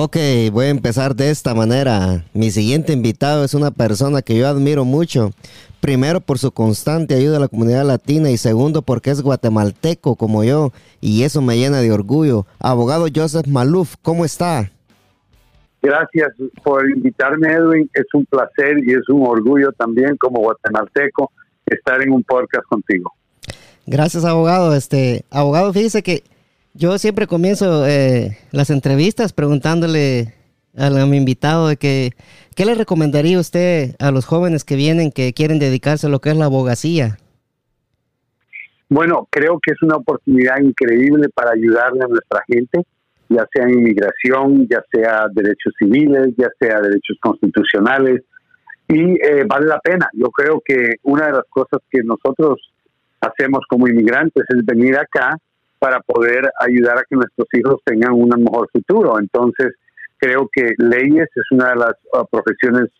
Ok, voy a empezar de esta manera. Mi siguiente invitado es una persona que yo admiro mucho. Primero por su constante ayuda a la comunidad latina y segundo porque es guatemalteco como yo y eso me llena de orgullo. Abogado Joseph Maluf, ¿cómo está? Gracias por invitarme, Edwin. Es un placer y es un orgullo también como guatemalteco estar en un podcast contigo. Gracias, abogado. Este, abogado, fíjese que yo siempre comienzo eh, las entrevistas preguntándole a, mi invitado de que, ¿qué le recomendaría usted a los jóvenes que vienen que quieren dedicarse a lo que es la abogacía? Bueno, creo que es una oportunidad increíble para ayudarle a nuestra gente ya sea inmigración, ya sea derechos civiles, ya sea derechos constitucionales, y eh, vale la pena. Yo creo que una de las cosas que nosotros hacemos como inmigrantes es venir acá para poder ayudar a que nuestros hijos tengan un mejor futuro. Entonces, creo que leyes es una de las uh, profesiones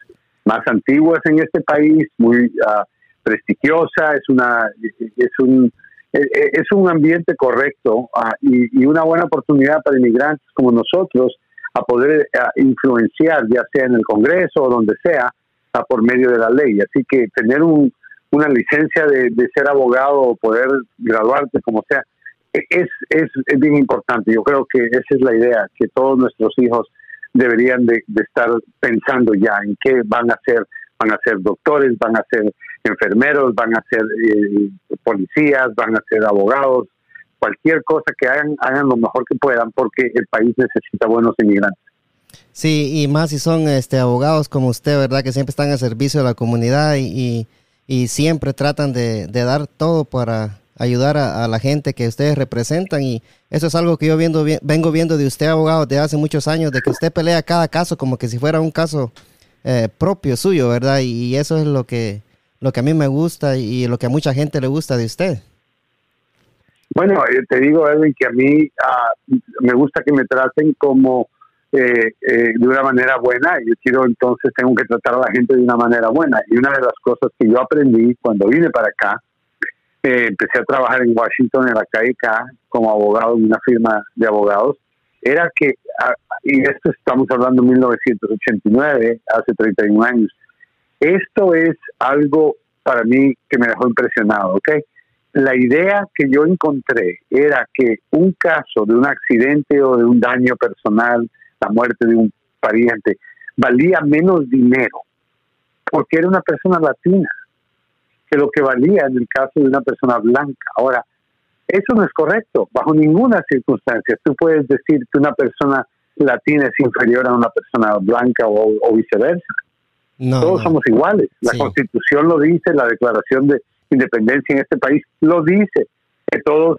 más antiguas en este país, muy uh, prestigiosa, es una es un eh, eh, es un ambiente correcto ah, y, una buena oportunidad para inmigrantes como nosotros a poder ah, influenciar, ya sea en el Congreso o donde sea, por medio de la ley. Así que tener una licencia de, ser abogado o poder graduarte como sea, e, es, es, bien importante. Yo creo que esa es la idea, que todos nuestros hijos deberían de, de estar pensando ya en qué van a ser. Van a ser doctores, van a ser enfermeros, van a ser eh, policías, van a ser abogados, cualquier cosa que hagan, hagan lo mejor que puedan porque el país necesita buenos inmigrantes. Sí, y más si son este, abogados como usted, ¿verdad? Que siempre están al servicio de la comunidad y, y, siempre tratan de, dar todo para ayudar a, la gente que ustedes representan y eso es algo que yo viendo, vengo viendo de usted, abogado, de hace muchos años, de que usted pelea cada caso como que si fuera un caso eh, propio suyo, ¿verdad? y eso es lo que lo que a mí me gusta y lo que a mucha gente le gusta de usted. Bueno, eh, te digo, Edwin, que a mí ah, me gusta que me traten como eh, eh, de una manera buena. Yo quiero entonces, tengo que tratar a la gente de una manera buena. Y una de las cosas que yo aprendí cuando vine para acá, empecé a trabajar en Washington, en la calle K, como abogado en una firma de abogados, era que, y esto estamos hablando de 1989, hace 31 años, esto es algo para mí que me dejó impresionado, ¿ok? La idea que yo encontré era que un caso de un accidente o de un daño personal, la muerte de un pariente, valía menos dinero porque era una persona latina que lo que valía en el caso de una persona blanca. Ahora, eso no es correcto, bajo ninguna circunstancia. Tú puedes decir que una persona latina es inferior a una persona blanca o viceversa. Todos somos iguales. La Constitución lo dice, la Declaración de Independencia en este país lo dice, que todos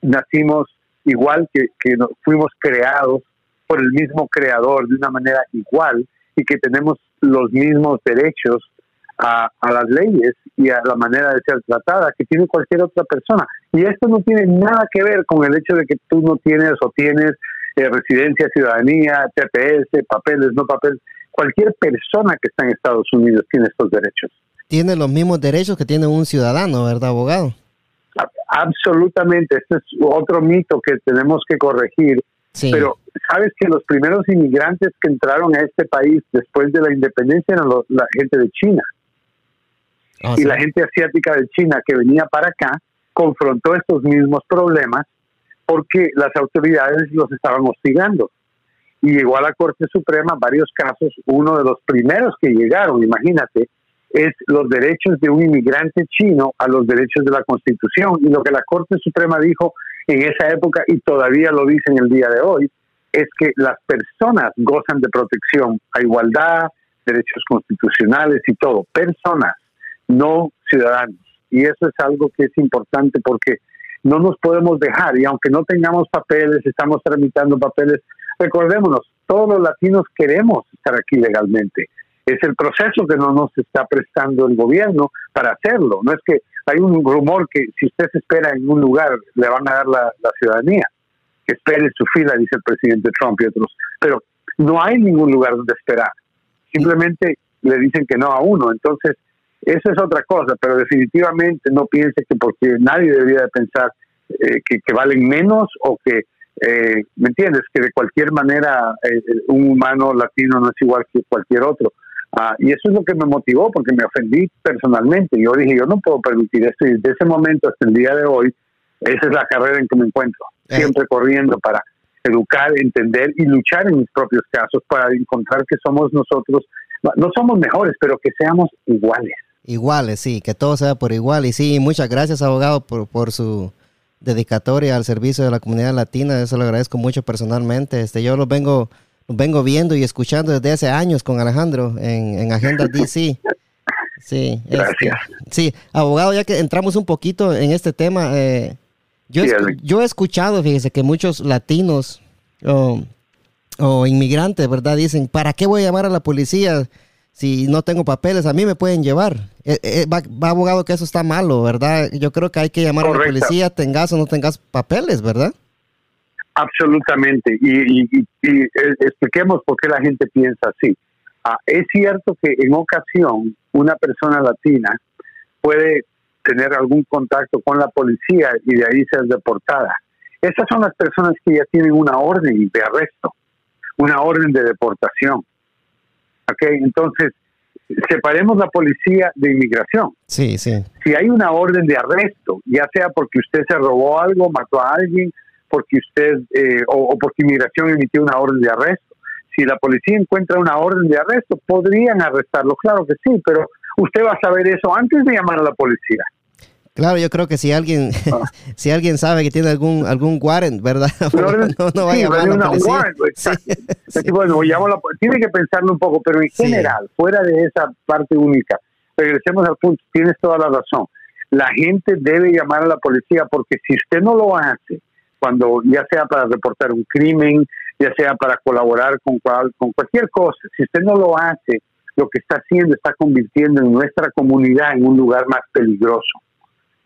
nacimos igual, que, que fuimos creados por el mismo creador de una manera igual y que tenemos los mismos derechos a, las leyes y a la manera de ser tratada que tiene cualquier otra persona. Y esto no tiene nada que ver con el hecho de que tú no tienes o tienes eh, residencia, ciudadanía, TPS, papeles, no papeles cualquier persona que está en Estados Unidos tiene estos derechos. Tiene los mismos derechos que tiene un ciudadano, ¿verdad, abogado? Absolutamente, este es otro mito que tenemos que corregir. Pero sabes que los primeros inmigrantes que entraron a este país después de la independencia eran la gente de China. Ah, y la gente asiática de China que venía para acá confrontó estos mismos problemas porque las autoridades los estaban hostigando y llegó a la Corte Suprema varios casos. Uno de los primeros que llegaron, imagínate, es los derechos de un inmigrante chino a los derechos de la Constitución. Y lo que la Corte Suprema dijo en esa época, y todavía lo dice en el día de hoy, es que las personas gozan de protección a igualdad, derechos constitucionales y todo. Personas, no ciudadanos. Y eso es algo que es importante porque no nos podemos dejar y aunque no tengamos papeles, estamos tramitando papeles, Recordémonos, todos los latinos queremos estar aquí legalmente. Es el proceso que no nos está prestando el gobierno para hacerlo. No es que hay un rumor que si usted se espera en un lugar le van a dar la, ciudadanía. Que espere su fila, dice el presidente Trump y otros. Pero no hay ningún lugar donde esperar. Simplemente le dicen que no a uno. Entonces, eso es otra cosa, pero definitivamente no piense que porque nadie debería de pensar eh, que, que, valen menos o que eh, ¿me entiendes? Que de cualquier manera eh, un humano latino no es igual que cualquier otro. Ah, y eso es lo que me motivó, porque me ofendí personalmente. Yo dije, yo no puedo permitir esto. Y desde ese momento hasta el día de hoy, esa es la carrera en que me encuentro. Siempre corriendo para educar, entender y luchar en mis propios casos para encontrar que somos nosotros, no somos mejores, pero que seamos iguales. Iguales, sí, que todo sea por igual. Y sí, muchas gracias, abogado, por, por su dedicatoria al servicio de la comunidad latina. Eso lo agradezco mucho personalmente. Este, yo lo vengo, lo vengo viendo y escuchando desde hace años con Alejandro en, en Agenda DC. Sí, este, sí, abogado, ya que entramos un poquito en este tema, eh, yo, yo he escuchado, fíjese, que muchos latinos o inmigrantes, ¿verdad? Dicen, ¿para qué voy a llamar a la policía? Si no tengo papeles, a mí me pueden llevar. Eh, eh, va, abogado que eso está malo, ¿verdad? Yo creo que hay que llamar a la policía, tengas o no tengas papeles, ¿verdad? Absolutamente. Y, eh, expliquemos por qué la gente piensa así. Ah, es cierto que en ocasión una persona latina puede tener algún contacto con la policía y de ahí ser deportada. Esas son las personas que ya tienen una orden de arresto, una orden de deportación. Okay, entonces, separemos la policía de inmigración. Sí, sí. Si hay una orden de arresto, ya sea porque usted se robó algo, mató a alguien, porque usted, eh, o, porque inmigración emitió una orden de arresto, si la policía encuentra una orden de arresto, podrían arrestarlo, claro que sí, pero usted va a saber eso antes de llamar a la policía. Claro, yo creo que si alguien ah. si alguien sabe que tiene algún algún warrant, ¿verdad? no, no, va a llamar a la policía. tiene que pensarlo un poco, pero en general, fuera de esa parte única, regresemos al punto, tienes toda la razón. La gente debe llamar a la policía porque si usted no lo hace, cuando ya sea para reportar un crimen, ya sea para colaborar con, con cualquier cosa, si usted no lo hace, lo que está haciendo está convirtiendo en nuestra comunidad en un lugar más peligroso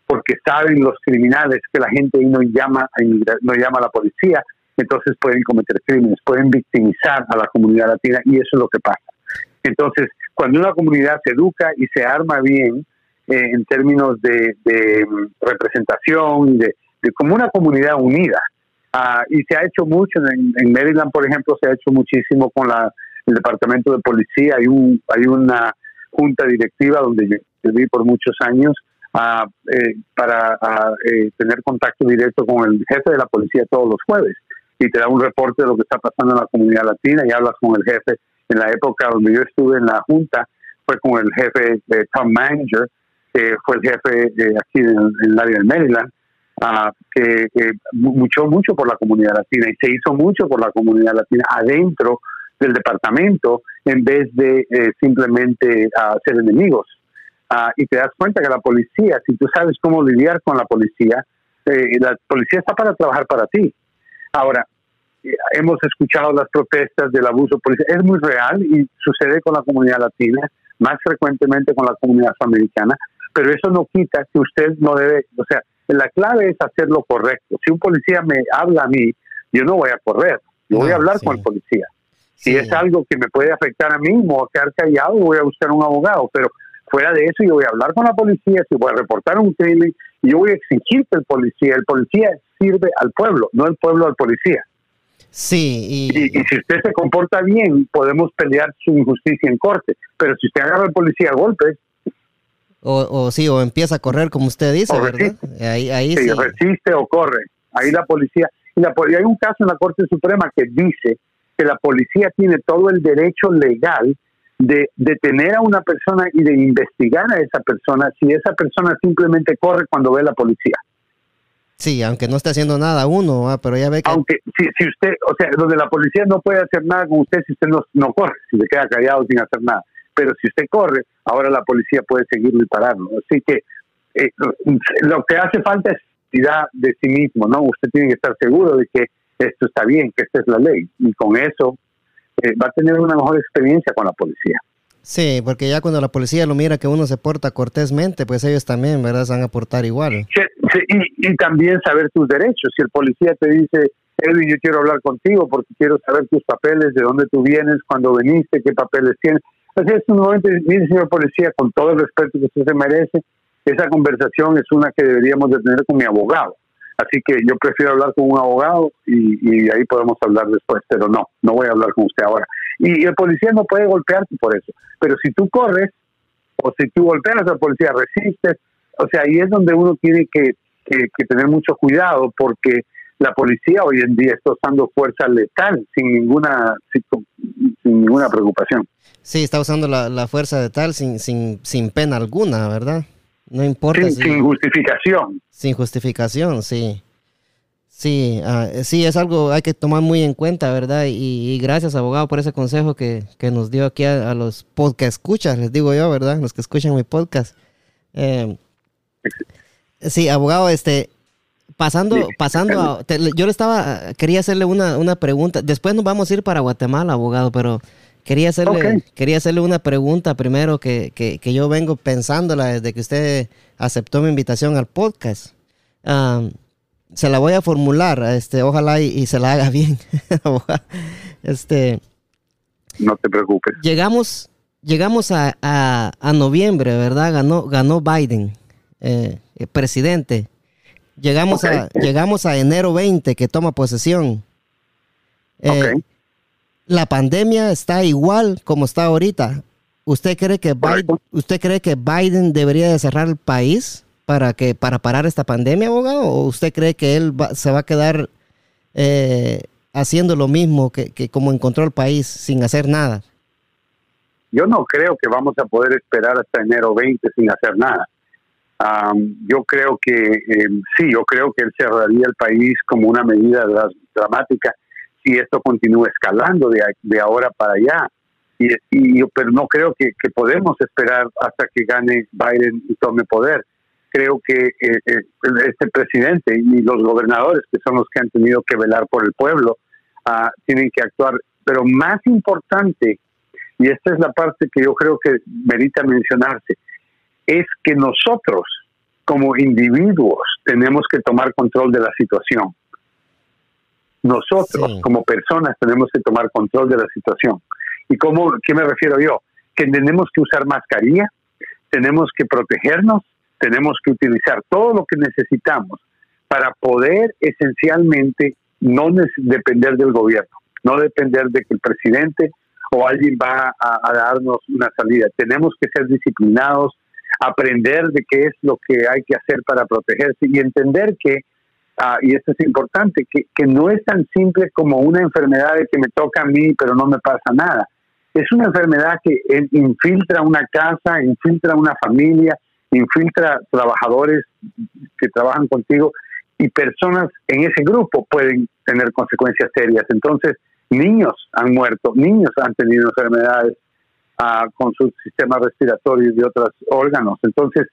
porque saben los criminales que la gente ahí no llama a no llama a la policía, entonces pueden cometer crímenes, pueden victimizar a la comunidad latina y eso es lo que pasa. Entonces, cuando una comunidad se educa y se arma bien eh, en términos de, mm, representación, de, como una comunidad unida, ah, y se ha hecho mucho en, Maryland, por ejemplo, se ha hecho muchísimo con la, el departamento de policía, hay, un, hay una junta directiva donde yo viví por muchos años, eh, para eh, tener contacto directo con el jefe de la policía todos los jueves y te da un reporte de lo que está pasando en la comunidad latina y hablas con el jefe. En la época donde yo estuve en la junta fue con el jefe de Tom Manager, que fue el jefe aquí en, el área de Maryland, ah, que, luchó mucho por la comunidad latina y se hizo mucho por la comunidad latina adentro del departamento en vez de eh, simplemente uh, ser enemigos. Ah, y te das cuenta que la policía, si tú sabes cómo lidiar con la policía, eh, la policía está para trabajar para ti. Ahora, eh, hemos escuchado las protestas del abuso policial, es muy real y sucede con la comunidad latina, más frecuentemente con la comunidad afroamericana, pero eso no quita que usted no debe, o sea, la clave es hacer lo correcto. Si un policía me habla a mí, yo no voy a correr, yo voy a hablar con el policía. Si es algo que me puede afectar a mí, me voy a quedar callado, voy a buscar un abogado, pero Fuera de eso, yo voy a hablar con la policía, si voy a reportar un crimen, y yo voy a exigir que el policía, el policía sirve al pueblo, no el pueblo al policía. Sí, y... si usted se comporta bien, podemos pelear su injusticia en corte, pero si usted agarra al policía a golpes... O, o sí, o empieza a correr, como usted dice, ¿verdad? Ahí, ahí sí, resiste o corre. Ahí la policía... Y, la, y hay un caso en la Corte Suprema que dice que la policía tiene todo el derecho legal de detener a una persona y de investigar a esa persona si esa persona simplemente corre cuando ve la policía. Sí, aunque no esté haciendo nada uno, ah, pero ya ve que... Aunque si, si usted, o sea, donde la policía no puede hacer nada con usted si usted no, no corre, si se queda callado sin hacer nada. Pero si usted corre, ahora la policía puede seguirlo y pararlo. Así que eh, lo que hace falta es seguridad de sí mismo, ¿no? Usted tiene que estar seguro de que esto está bien, que esta es la ley. Y con eso eh, va a tener una mejor experiencia con la policía. Sí, porque ya cuando la policía lo mira que uno se porta cortésmente, pues ellos también, ¿verdad? Se van a portar igual. Sí, y, también saber tus derechos. Si el policía te dice, Edwin, yo quiero hablar contigo porque quiero saber tus papeles, de dónde tú vienes, cuando veniste, qué papeles tienes. Así es un momento, mire, señor policía, con todo el respeto que usted se merece, esa conversación es una que deberíamos de tener con mi abogado. Así que yo prefiero hablar con un abogado y, ahí podemos hablar después, pero no, no voy a hablar con usted ahora. Y el policía no puede golpearte por eso, pero si tú corres o si tú golpeas al policía, resistes, o sea, ahí es donde uno tiene que, que tener mucho cuidado porque la policía hoy en día está usando fuerza letal sin ninguna sin, ninguna preocupación. Sí, está usando la, fuerza letal sin, sin, sin pena alguna, ¿verdad? No importa. Sin, justificación. Sin justificación, sí. Sí, ah, sí, es algo hay que tomar muy en cuenta, ¿verdad? Y, gracias, abogado, por ese consejo que, nos dio aquí a, los podcast escuchas, les digo yo, ¿verdad? Los que escuchan mi podcast. Eh, sí, abogado, este, Pasando, pasando, yo le estaba, quería hacerle una, una pregunta. Después nos vamos a ir para Guatemala, abogado, pero quería hacerle, quería hacerle una pregunta primero que, que, yo vengo pensándola desde que usted aceptó mi invitación al podcast. se la voy a formular, este, ojalá y, se la haga bien. este, no te preocupes. Llegamos, llegamos a, a, noviembre, ¿verdad? Ganó, ganó Biden, eh, presidente. Llegamos, a, llegamos a enero 20 que toma posesión. Eh, la pandemia está igual como está ahorita. ¿Usted cree que Biden, usted cree que Biden debería de cerrar el país para que para parar esta pandemia, abogado? ¿O usted cree que él se va a quedar eh, haciendo lo mismo que, que como encontró el país sin hacer nada? Yo no creo que vamos a poder esperar hasta enero 20 sin hacer nada yo creo que eh, sí, yo creo que él cerraría el país como una medida dramática si esto continúa escalando de, ahora para allá. Y, y, pero no creo que, podemos esperar hasta que gane Biden y tome poder. Creo que eh, eh, este presidente y los gobernadores, que son los que han tenido que velar por el pueblo, ah, tienen que actuar. Pero más importante, y esta es la parte que yo creo que merita mencionarse, es que nosotros como individuos tenemos que tomar control de la situación. Nosotros como personas tenemos que tomar control de la situación. ¿Y cómo, qué me refiero yo? Que tenemos que usar mascarilla, tenemos que protegernos, tenemos que utilizar todo lo que necesitamos para poder esencialmente no depender del gobierno, no depender de que el presidente o alguien va a darnos una salida. Tenemos que ser disciplinados, aprender de qué es lo que hay que hacer para protegerse y entender que, ah, y esto es importante, que, que no es tan simple como una enfermedad de que me toca a mí pero no me pasa nada. Es una enfermedad que infiltra una casa, infiltra una familia, infiltra trabajadores que trabajan contigo y personas en ese grupo pueden tener consecuencias serias. Entonces, niños han muerto, niños han tenido enfermedades con su sistema respiratorio y otros órganos. Entonces,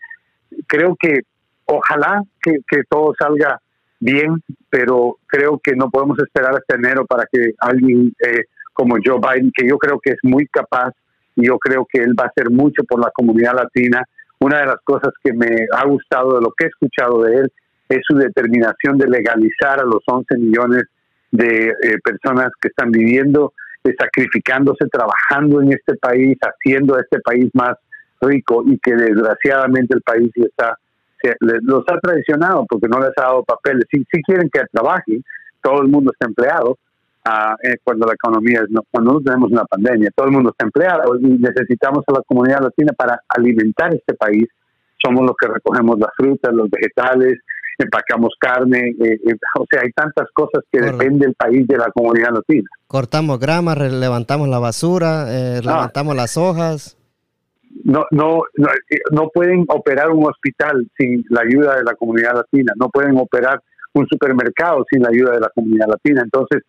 creo que ojalá que, todo salga bien, pero creo que no podemos esperar hasta enero para que alguien eh, como Joe Biden, que yo creo que es muy capaz y yo creo que él va a hacer mucho por la comunidad latina. Una de las cosas que me ha gustado de lo que he escuchado de él es su determinación de legalizar a los 11 millones de eh, personas que están viviendo sacrificándose, trabajando en este país, haciendo a este país más rico y que desgraciadamente el país está los ha traicionado porque no les ha dado papeles. Si, si quieren que trabajen, todo el mundo está empleado. Ah, eh, cuando la economía, no, cuando no tenemos una pandemia, todo el mundo está empleado y necesitamos a la comunidad latina para alimentar este país. Somos los que recogemos las frutas, los vegetales, empacamos carne, eh, eh, o sea, hay tantas cosas que depende el país de la comunidad latina. Cortamos grama, levantamos la basura, eh, ah. levantamos las hojas. No, no, no, pueden operar un hospital sin la ayuda de la comunidad latina, no pueden operar un supermercado sin la ayuda de la comunidad latina. Entonces,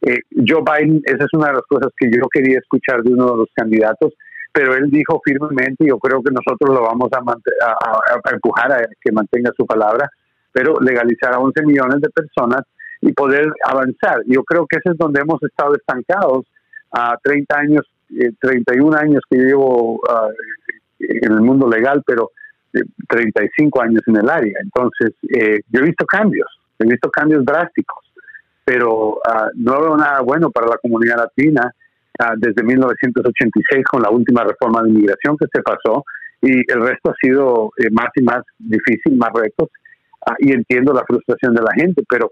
Joe Biden, esa es una de las cosas que yo quería escuchar de uno de los candidatos, pero él dijo firmemente, yo creo que nosotros lo vamos a, a empujar a que mantenga su palabra, pero legalizar a 11 millones de personas y poder avanzar. Yo creo que ese es donde hemos estado estancados a 30 años, 31 eh, años que llevo ah, en el mundo legal, pero 35 eh, años en el área. Entonces, eh, yo he visto cambios, he visto cambios drásticos, pero ah, no veo nada bueno para la comunidad latina ah, desde 1986 con la última reforma de inmigración que se pasó y el resto ha sido más y más difícil, más retos y entiendo la frustración de la gente, pero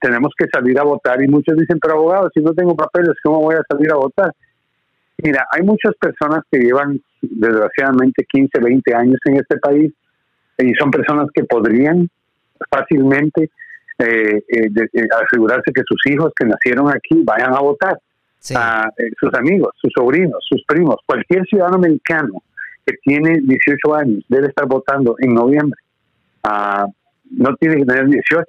tenemos que salir a votar y muchos dicen, pero abogado, si no tengo papeles, ¿cómo voy a salir a votar? Mira, hay muchas personas que llevan desgraciadamente 15, 20 años en este país y son personas que podrían fácilmente eh, eh, eh, asegurarse que sus hijos que nacieron aquí vayan a votar, a sus amigos, sus sobrinos, sus primos, cualquier ciudadano americano que tiene 18 años debe estar votando en noviembre. Ah, no tiene que tener 18,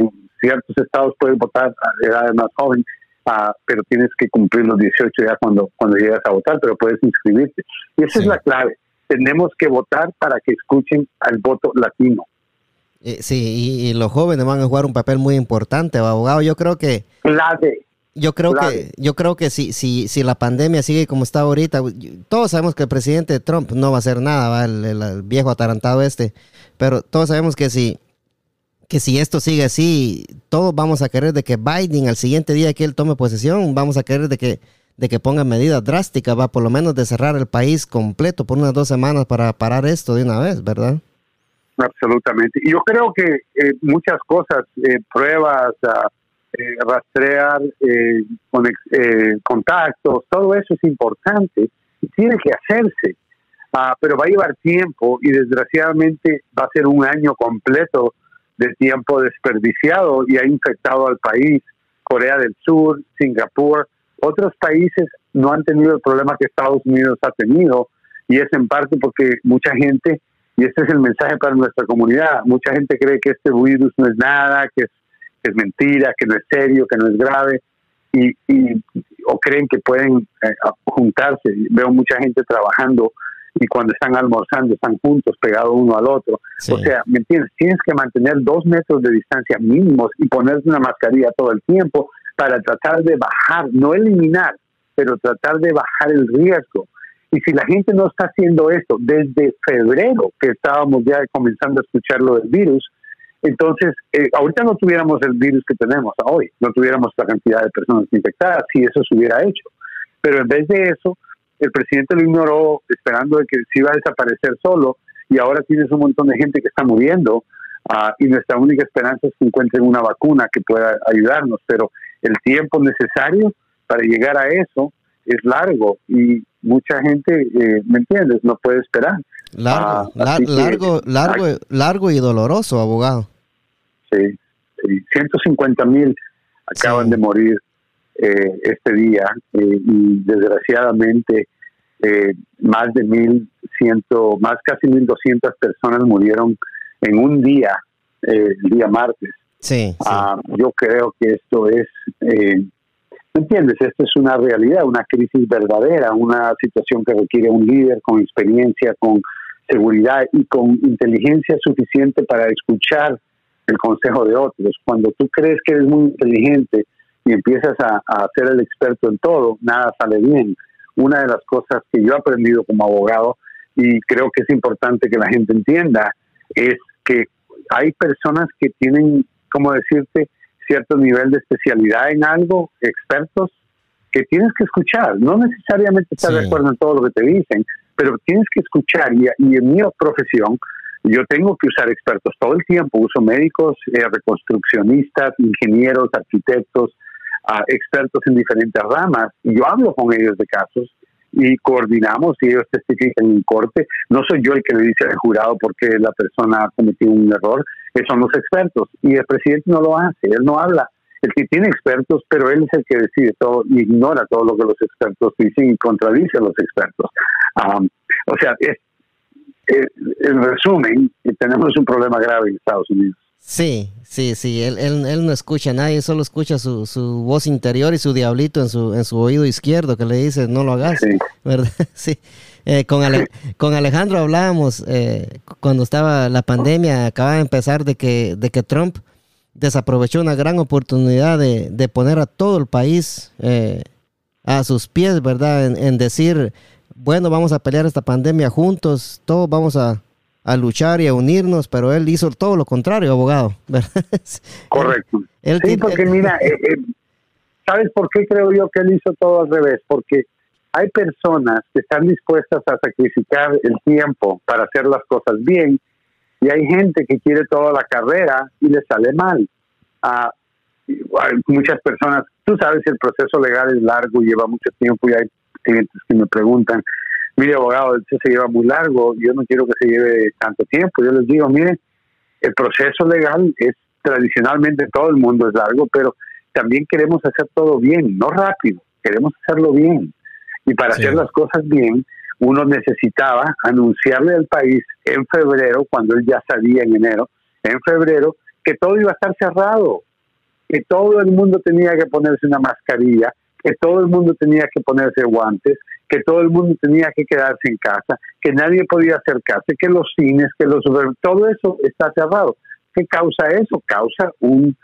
en ciertos estados puede votar a edades más jóvenes, ah, pero tienes que cumplir los 18 ya cuando, cuando llegas a votar, pero puedes inscribirte. Y esa es la clave. Tenemos que votar para que escuchen al voto latino. Eh, sí, y, los jóvenes van a jugar un papel muy importante, abogado. Yo creo que... Clave. Yo creo que yo creo que si si si la pandemia sigue como está ahorita, todos sabemos que el presidente Trump no va a hacer nada, El, viejo atarantado este, pero todos sabemos que si que si esto sigue así, todos vamos a querer de que Biden al siguiente día que él tome posesión, vamos a querer de que de que ponga medidas drásticas, va por lo menos de cerrar el país completo por unas dos semanas para parar esto de una vez, ¿verdad? Absolutamente. Y yo creo que eh, muchas cosas, eh, pruebas, uh, eh, rastrear eh, contactos, todo eso es importante y tiene que hacerse, ah, pero va a llevar tiempo y desgraciadamente va a ser un año completo de tiempo desperdiciado y ha infectado al país, Corea del Sur, Singapur, otros países no han tenido el problema que Estados Unidos ha tenido y es en parte porque mucha gente, y este es el mensaje para nuestra comunidad, mucha gente cree que este virus no es nada, que es que es mentira, que no es serio, que no es grave, y, o creen que pueden eh, juntarse. Veo mucha gente trabajando y cuando están almorzando están juntos, pegados uno al otro. O sea, ¿me entiendes? Tienes que mantener dos metros de distancia mínimos y ponerte una mascarilla todo el tiempo para tratar de bajar, no eliminar, pero tratar de bajar el riesgo. Y si la gente no está haciendo esto desde febrero, que estábamos ya comenzando a escuchar lo del virus, entonces, eh, ahorita no tuviéramos el virus que tenemos hoy, no tuviéramos la cantidad de personas infectadas, si eso se hubiera hecho. Pero en vez de eso, el presidente lo ignoró esperando de que se iba a desaparecer solo y ahora tienes un montón de gente que está muriendo ah, y nuestra única esperanza es que encuentren una vacuna que pueda ayudarnos, pero el tiempo necesario para llegar a eso es largo y mucha gente, eh, ¿me entiendes? No puede esperar. Largo, ah, largo, largo, largo y doloroso, abogado. Sí, 150 mil acaban de morir eh, este día eh, y desgraciadamente eh, más de mil ciento, más casi 1.200 personas murieron en un día, el día martes. Sí, ah, yo creo que esto es, ¿me entiendes? Esto es una realidad, una crisis verdadera, una situación que requiere un líder con experiencia, con seguridad y con inteligencia suficiente para escuchar el consejo de otros. Cuando tú crees que eres muy inteligente y empiezas a, ser el experto en todo, nada sale bien. Una de las cosas que yo he aprendido como abogado y creo que es importante que la gente entienda es que hay personas que tienen, como decirte, cierto nivel de especialidad en algo, expertos, que tienes que escuchar. No necesariamente estar de acuerdo en todo lo que te dicen, pero tienes que escuchar. Y, y en mi profesión, yo tengo que usar expertos todo el tiempo, uso médicos, eh, reconstruccionistas, ingenieros, arquitectos, ah, expertos en diferentes ramas, y yo hablo con ellos de casos y coordinamos y ellos testifican en corte. No soy yo el que le dice al jurado porque la persona ha cometido un error, son los expertos. Y el presidente no lo hace, él no habla. El que tiene expertos, pero él es el que decide todo, ignora todo lo que los expertos dicen y contradice a los expertos. Ah, o sea, es, en resumen, tenemos un problema grave en Estados Unidos. Sí, sí, sí, él, él, no escucha a nadie, solo escucha su, su, voz interior y su diablito en su, en su oído izquierdo que le dice no lo hagas, ¿verdad? Sí. Eh, con, con Alejandro hablábamos eh, cuando estaba la pandemia, acaba de empezar de que, de que Trump desaprovechó una gran oportunidad de, de poner a todo el país a sus pies, ¿verdad? en decir, bueno, vamos a pelear esta pandemia juntos, todos vamos a, luchar y a unirnos, pero él hizo todo lo contrario, abogado. Correcto. sí, porque mira, eh, eh, ¿sabes por qué creo yo que él hizo todo al revés? Porque hay personas que están dispuestas a sacrificar el tiempo para hacer las cosas bien Y hay gente que quiere toda la carrera y le sale mal. Ah, muchas personas, tú sabes, el proceso legal es largo, lleva mucho tiempo y hay clientes que me preguntan, mire abogado, esto se lleva muy largo, yo no quiero que se lleve tanto tiempo. Yo les digo, mire, el proceso legal es tradicionalmente todo el mundo es largo, pero también queremos hacer todo bien, no rápido, queremos hacerlo bien. Y para hacer las cosas bien, uno necesitaba anunciarle al país en febrero, cuando él ya sabía en enero, en febrero, que todo iba a estar cerrado, que todo el mundo tenía que ponerse una mascarilla, que todo el mundo tenía que ponerse guantes, que todo el mundo tenía que quedarse en casa, que nadie podía acercarse, que los cines, que los todo eso está cerrado. ¿Qué causa eso? Causa un,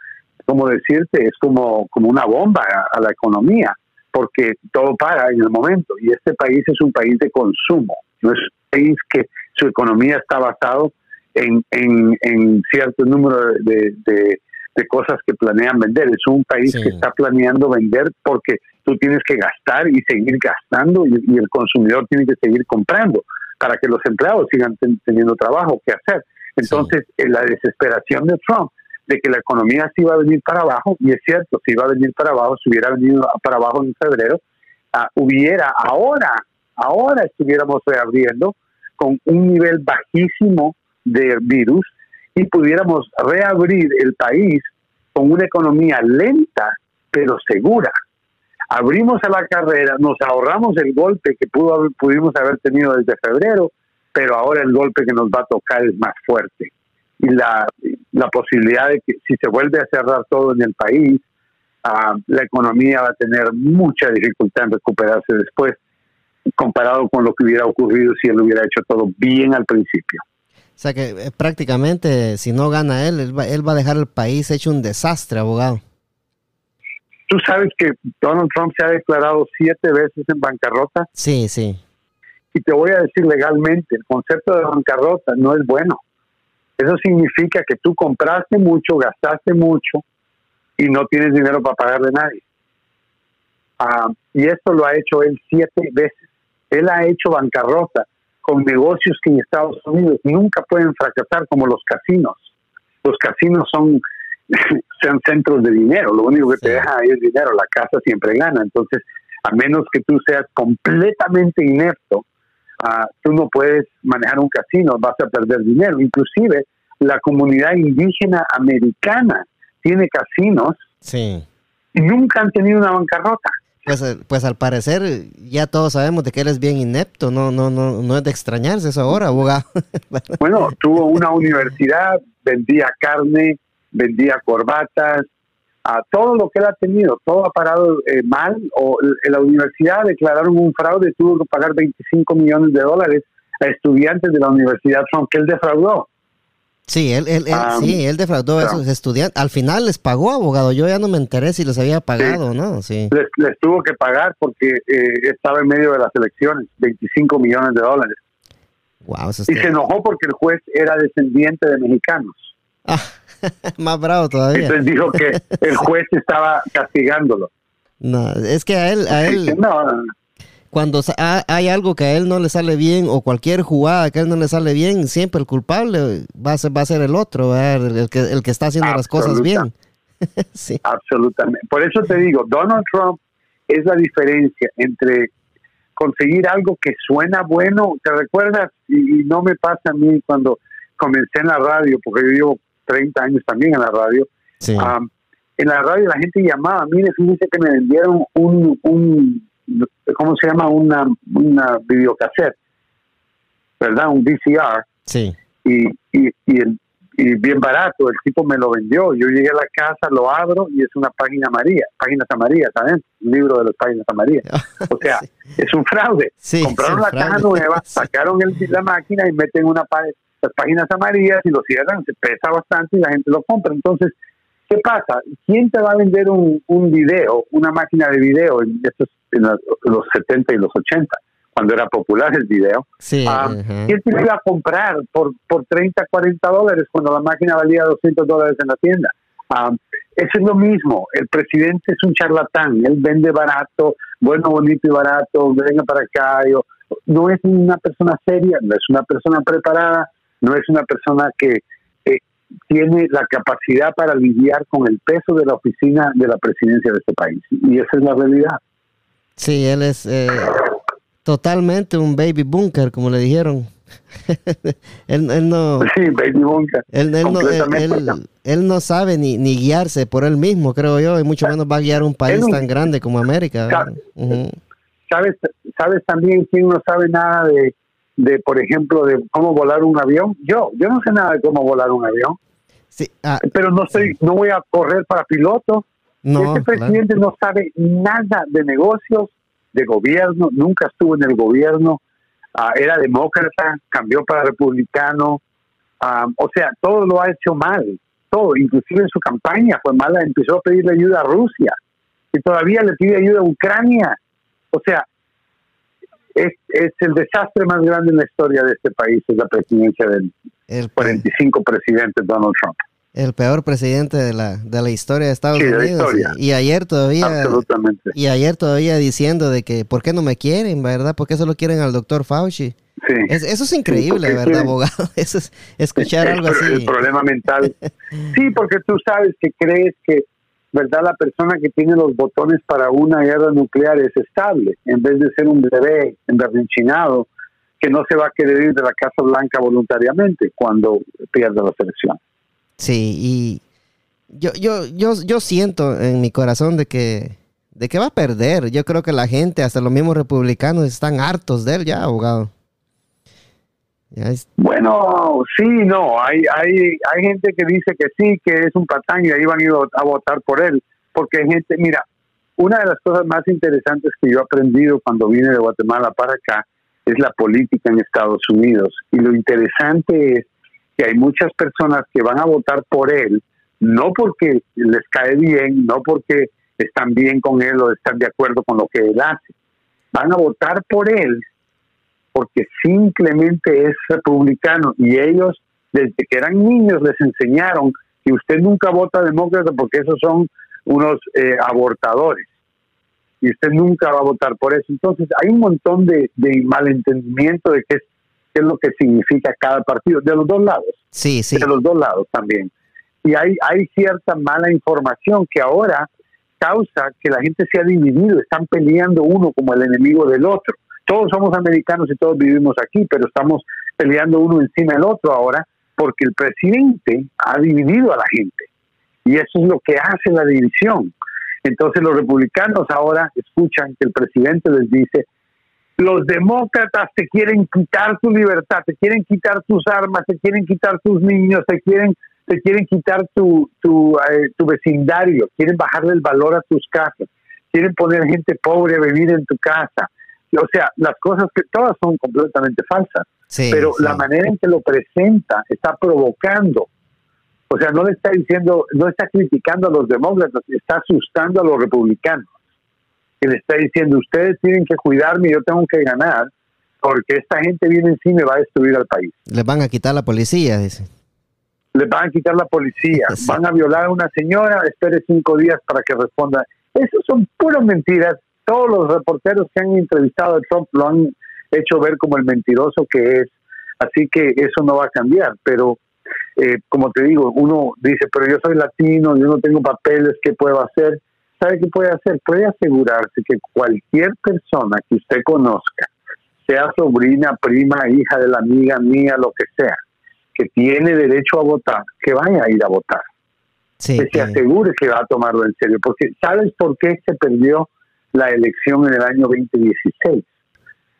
como decirte, es como, como una bomba a la economía porque todo para en el momento y este país es un país de consumo, no es un país que su economía está basado en, en, cierto número de, de, cosas que planean vender, es un país que está planeando vender porque tú tienes que gastar y seguir gastando y, el consumidor tiene que seguir comprando para que los empleados sigan teniendo trabajo que hacer. Entonces, la desesperación de Trump de que la economía se iba a venir para abajo, y es cierto, si iba a venir para abajo, si hubiera venido para abajo en febrero, ah, hubiera ahora, ahora estuviéramos reabriendo con un nivel bajísimo de virus y pudiéramos reabrir el país con una economía lenta pero segura. Abrimos a la carrera, nos ahorramos el golpe que pudo, pudimos haber tenido desde febrero, pero ahora el golpe que nos va a tocar es más fuerte y la, la posibilidad de que si se vuelve a cerrar todo en el país, ah, la economía va a tener mucha dificultad en recuperarse después, comparado con lo que hubiera ocurrido si él hubiera hecho todo bien al principio. O sea que eh, prácticamente si no gana él, él va a dejar el país hecho un desastre, abogado. Tú sabes que Donald Trump se ha declarado siete veces en bancarrota. Sí, sí. Y te voy a decir legalmente, el concepto de bancarrota no es bueno. Eso significa que tú compraste mucho, gastaste mucho y no tienes dinero para pagarle a nadie. Ah, y esto lo ha hecho él siete veces. Él ha hecho bancarrota con negocios que en Estados Unidos nunca pueden fracasar, como los casinos. Los casinos son, sean centros de dinero, lo único que te deja ahí es dinero, la casa siempre gana. Entonces, a menos que tú seas completamente inepto, Ah, tú no puedes manejar un casino, vas a perder dinero. Inclusive la comunidad indígena americana tiene casinos sí. y nunca han tenido una bancarrota. Pues, eh, pues al parecer ya todos sabemos de que eres bien inepto, no, no, no, no es de extrañarse eso ahora, abogado. bueno, tuvo una universidad, vendía carne, vendía corbatas, a todo lo que él ha tenido, todo ha parado eh, mal, o en la universidad declararon un fraude, tuvo que pagar 25 millones de dólares a estudiantes de la universidad Trump que él defraudó. Sí, él, él, ah, sí, él defraudó a esos estudiantes. Al final les pagó, abogado. Yo ya no me enteré si les había pagado no. Sí. Les, tuvo que pagar porque eh, estaba en medio de las elecciones, 25 millones de dólares. Wow, y se enojó porque el juez era descendiente de mexicanos. Ah. Más bravo todavía. Entonces dijo que el juez estaba castigándolo. No, es que a él, a él cuando hay algo que a él no le sale bien o cualquier jugada que a él no le sale bien, siempre el culpable va a ser, va a ser el otro, el, que, el que está haciendo las cosas bien. sí. Absolutamente. Por eso te digo, Donald Trump es la diferencia entre conseguir algo que suena bueno. ¿Te recuerdas? Y, y no me pasa a mí cuando comencé en la radio, porque yo llevo 30 años también en la radio. en la radio la gente llamaba, mire, fíjese que me vendieron un, un ¿cómo se llama? Una, una videocassette, ¿verdad? Un VCR. Sí. Y, y, y, y, bien barato, el tipo me lo vendió. Yo llegué a la casa, lo abro y es una página María, páginas amarillas, ¿saben? Un libro de las páginas amarillas. O sea, es un fraude. Compraron la caja nueva, sacaron el, la máquina y meten una página las páginas amarillas y lo cierran, se pesa bastante y la gente lo compra. Entonces, ¿qué pasa? ¿Quién te va a vender un, un video, una máquina de video en, estos, en los 70 y los 80? cuando era popular el video. Sí, ah, ¿Quién te iba a comprar por, por 30, 40 dólares cuando la máquina valía 200 dólares en la tienda? Ah, eso es lo mismo. El presidente es un charlatán. Él vende barato, bueno, bonito y barato. Venga para acá. no es una persona seria, no es una persona preparada no es una persona que eh, tiene la capacidad para lidiar con el peso de la oficina de la presidencia de este país. Y esa es la realidad. Sí, él es eh, totalmente un baby bunker, como le dijeron. él, no. Sí, baby bunker. Él, no, sabe ni, ni, guiarse por él mismo, creo yo, y mucho menos va a guiar un país tan grande como América. ¿Sabes, ¿Sabes también quién no sabe nada de, de, por ejemplo, de cómo volar un avión? Yo, yo no sé nada de cómo volar un avión. Sí, ah, pero no estoy, no voy a correr para piloto. No, este presidente no sabe nada de negocios, de gobierno, nunca estuvo en el gobierno, ah, era demócrata, cambió para republicano, ah, o sea, todo lo ha hecho mal, todo, inclusive en su campaña fue mala, empezó a pedirle ayuda a Rusia y todavía le pide ayuda a Ucrania. O sea, es, es el desastre más grande en la historia de este país, es la presidencia del 45 presidente Donald Trump el peor presidente de la, de la historia de Estados Unidos. Y, ayer todavía y ayer todavía diciendo de que por qué no me quieren, ¿verdad? ¿Por qué solo quieren al doctor Fauci? Sí. eso es increíble, ¿verdad, abogado? Eso es escuchar algo así. El problema mental. sí, porque tú sabes que crees que, ¿verdad? La persona que tiene los botones para una guerra nuclear es estable, en vez de ser un bebé emberrinchinado que no se va a querer ir de la Casa Blanca voluntariamente cuando pierda la selección. Sí, y yo, yo, yo, yo siento en mi corazón de que, de que va a perder. Yo creo que la gente, hasta los mismos republicanos, están hartos de él ya, abogado. Bueno, sí, no. Hay, hay, hay gente que dice que sí, que es un patán y ahí van a ir a votar por él. Porque hay gente, mira, una de las cosas más interesantes que yo he aprendido cuando vine de Guatemala para acá es la política en Estados Unidos. Y lo interesante es que hay muchas personas que van a votar por él, no porque les cae bien, no porque están bien con él o están de acuerdo con lo que él hace. Van a votar por él porque simplemente es republicano y ellos desde que eran niños les enseñaron que usted nunca vota demócrata porque esos son unos eh, abortadores y usted nunca va a votar por eso. Entonces hay un montón de, de malentendimiento de es qué es lo que significa cada partido, de los dos lados. Sí, sí. De los dos lados también. Y hay, hay cierta mala información que ahora causa que la gente se ha dividido, están peleando uno como el enemigo del otro. Todos somos americanos y todos vivimos aquí, pero estamos peleando uno encima del otro ahora porque el presidente ha dividido a la gente. Y eso es lo que hace la división. Entonces los republicanos ahora escuchan que el presidente les dice, los demócratas te quieren quitar tu libertad, te quieren quitar tus armas, te quieren quitar tus niños, te quieren te quieren quitar tu, tu, eh, tu vecindario, quieren bajarle el valor a tus casas, quieren poner gente pobre a vivir en tu casa. O sea, las cosas que todas son completamente falsas, pero la manera en que lo presenta está provocando. O sea, no le está diciendo, no está criticando a los demócratas, está asustando a los republicanos que le está diciendo, ustedes tienen que cuidarme, yo tengo que ganar, porque esta gente viene encima y me va a destruir al país. Les van a quitar la policía, dice. Les van a quitar la policía, van a violar a una señora, espere cinco días para que responda. Esas son puras mentiras. Todos los reporteros que han entrevistado a Trump lo han hecho ver como el mentiroso que es. Así que eso no va a cambiar. Pero, eh, como te digo, uno dice, pero yo soy latino, yo no tengo papeles, ¿qué puedo hacer? ¿sabe qué puede hacer? Puede asegurarse que cualquier persona que usted conozca, sea sobrina, prima, hija de la amiga mía, lo que sea, que tiene derecho a votar, que vaya a ir a votar. que se asegure que va a tomarlo en serio. Porque ¿sabes por qué se perdió la elección en el año 2016?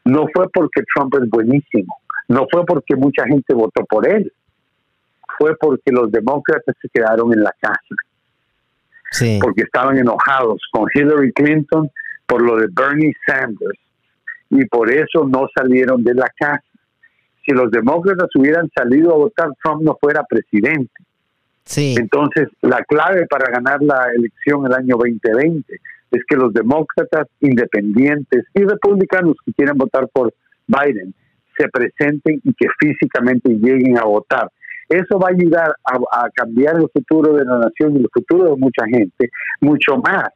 No fue porque Trump es buenísimo, no fue porque mucha gente votó por él, fue porque los demócratas se quedaron en la casa porque estaban enojados con Hillary Clinton por lo de Bernie Sanders y por eso no salieron de la casa. Si los demócratas hubieran salido a votar, Trump no fuera presidente. Sí. Entonces, la clave para ganar la elección el año 2020 es que los demócratas independientes y republicanos que quieren votar por Biden se presenten y que físicamente lleguen a votar. Eso va a ayudar a, cambiar el futuro de la nación y el futuro de mucha gente, mucho más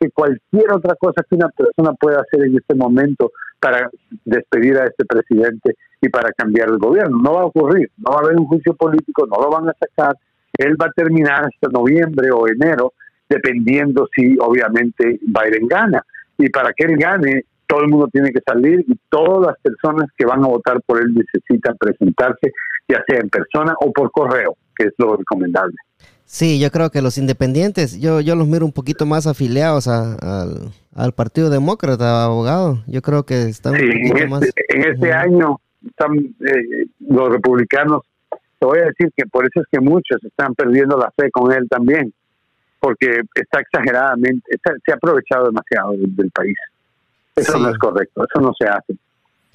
que cualquier otra cosa que una persona pueda hacer en este momento para despedir a este presidente y para cambiar el gobierno. No va a ocurrir, no va a haber un juicio político, no lo van a sacar. Él va a terminar hasta noviembre o enero, dependiendo si obviamente Biden gana. Y para que él gane, todo el mundo tiene que salir y todas las personas que van a votar por él necesitan presentarse, ya sea en persona o por correo, que es lo recomendable. Sí, yo creo que los independientes, yo, yo los miro un poquito más afiliados al, Partido Demócrata, abogado. Yo creo que están sí, en este, más... En este año están eh, los republicanos, te voy a decir que por eso es que muchos están perdiendo la fe con él también, porque está exageradamente, se ha aprovechado demasiado del, país. Eso no es correcto, eso no se hace.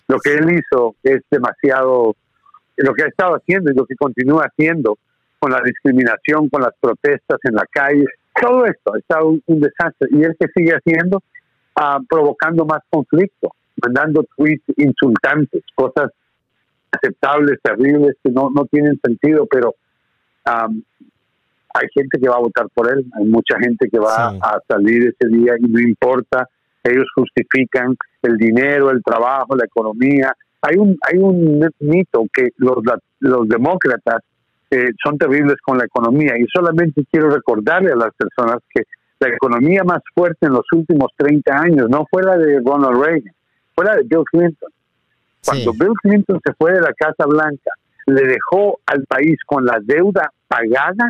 Lo que él hizo es demasiado, lo que ha estado haciendo y lo que continúa haciendo con la discriminación, con las protestas en la calle, todo esto está un, un desastre. Y él que sigue haciendo, ah, provocando más conflicto, mandando tweets insultantes, cosas aceptables, terribles, que no, no tienen sentido, pero hay gente que va a votar por él, hay mucha gente que va a salir ese día y no importa, ellos justifican el dinero, el trabajo, la economía. Hay un, hay un mito que los, los demócratas son terribles con la economía. Y solamente quiero recordarle a las personas que la economía más fuerte en los últimos 30 años no fue la de Ronald Reagan, fue la de Bill Clinton. Cuando Bill Clinton se fue de la Casa Blanca, le dejó al país con la deuda pagada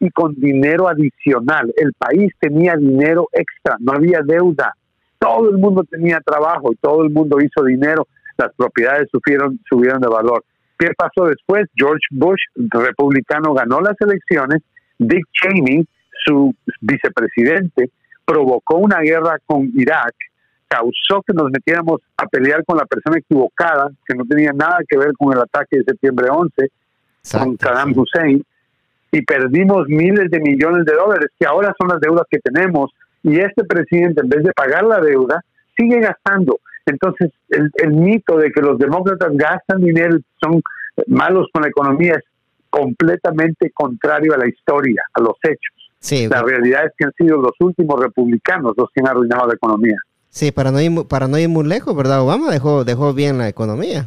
y con dinero adicional. El país tenía dinero extra, no había deuda. Todo el mundo tenía trabajo y todo el mundo hizo dinero. Las propiedades subieron, subieron de valor. ¿Qué pasó después? George Bush, republicano, ganó las elecciones. Dick Cheney, su vicepresidente, provocó una guerra con Irak, causó que nos metiéramos a pelear con la persona equivocada, que no tenía nada que ver con el ataque de septiembre 11, con Saddam Hussein, y perdimos miles de millones de dólares, que ahora son las deudas que tenemos. Y este presidente, en vez de pagar la deuda, sigue gastando. Entonces, el, mito de que los demócratas gastan dinero, son malos con la economía, es completamente contrario a la historia, a los hechos. la realidad es que han sido los últimos republicanos los que han arruinado la economía. Sí, para no ir, para no ir muy lejos, ¿verdad? Obama dejó, dejó bien la economía.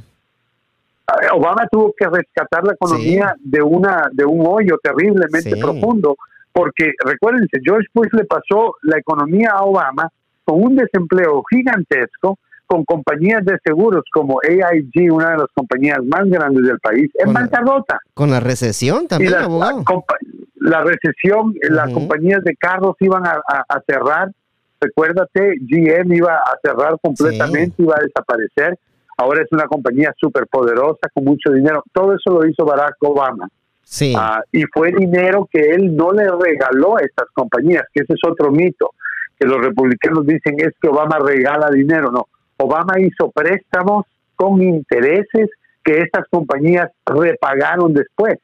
Obama tuvo que rescatar la economía de una de un hoyo terriblemente profundo, porque recuérdense, George Bush le pasó la economía a Obama con un desempleo gigantesco, con compañías de seguros como AIG, una de las compañías más grandes del país, en bancarrota. Con la recesión también, la, recesión, las compañías de carros iban a, cerrar. Recuérdate, GM iba a cerrar completamente, iba a desaparecer. Ahora es una compañía súper poderosa, con mucho dinero. Todo eso lo hizo Barack Obama. Sí. Ah, y fue dinero que él no le regaló a estas compañías, que ese es otro mito, que los republicanos dicen es que Obama regala dinero. No, Obama hizo préstamos con intereses que estas compañías repagaron después.